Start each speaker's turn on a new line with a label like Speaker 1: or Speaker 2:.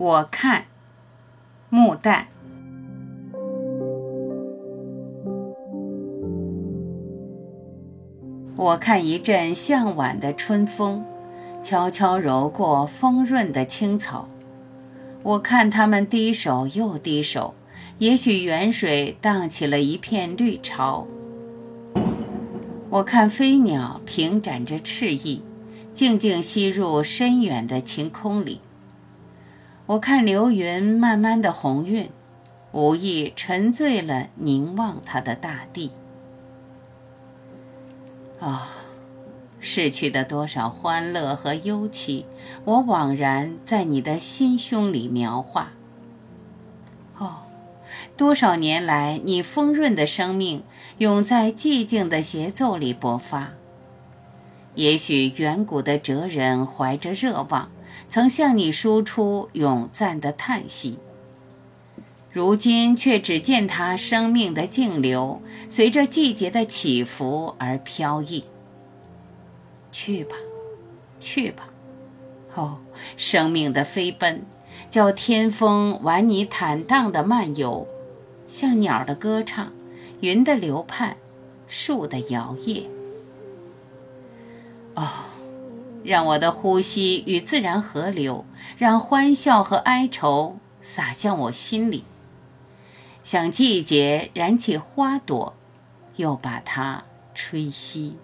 Speaker 1: 我看，木旦。我看一阵向晚的春风，悄悄揉过丰润的青草。我看它们低首又低首，也许远水荡起了一片绿潮。我看飞鸟平展着翅翼，静静吸入深远的晴空里。我看流云慢慢的红晕，无意沉醉了凝望它的大地。啊，逝去的多少欢乐和忧戚，我惘然在你的心胸里描画。哦，多少年来你丰润的生命，永在寂静的协奏里勃发。也许远古的哲人怀着热望。曾向你输出永赞的叹息，如今却只见他生命的静流，随着季节的起伏而飘逸。去吧，去吧，哦，生命的飞奔，叫天风玩你坦荡的漫游，像鸟的歌唱，云的流盼，树的摇曳。哦。让我的呼吸与自然合流，让欢笑和哀愁洒向我心里，像季节燃起花朵，又把它吹熄。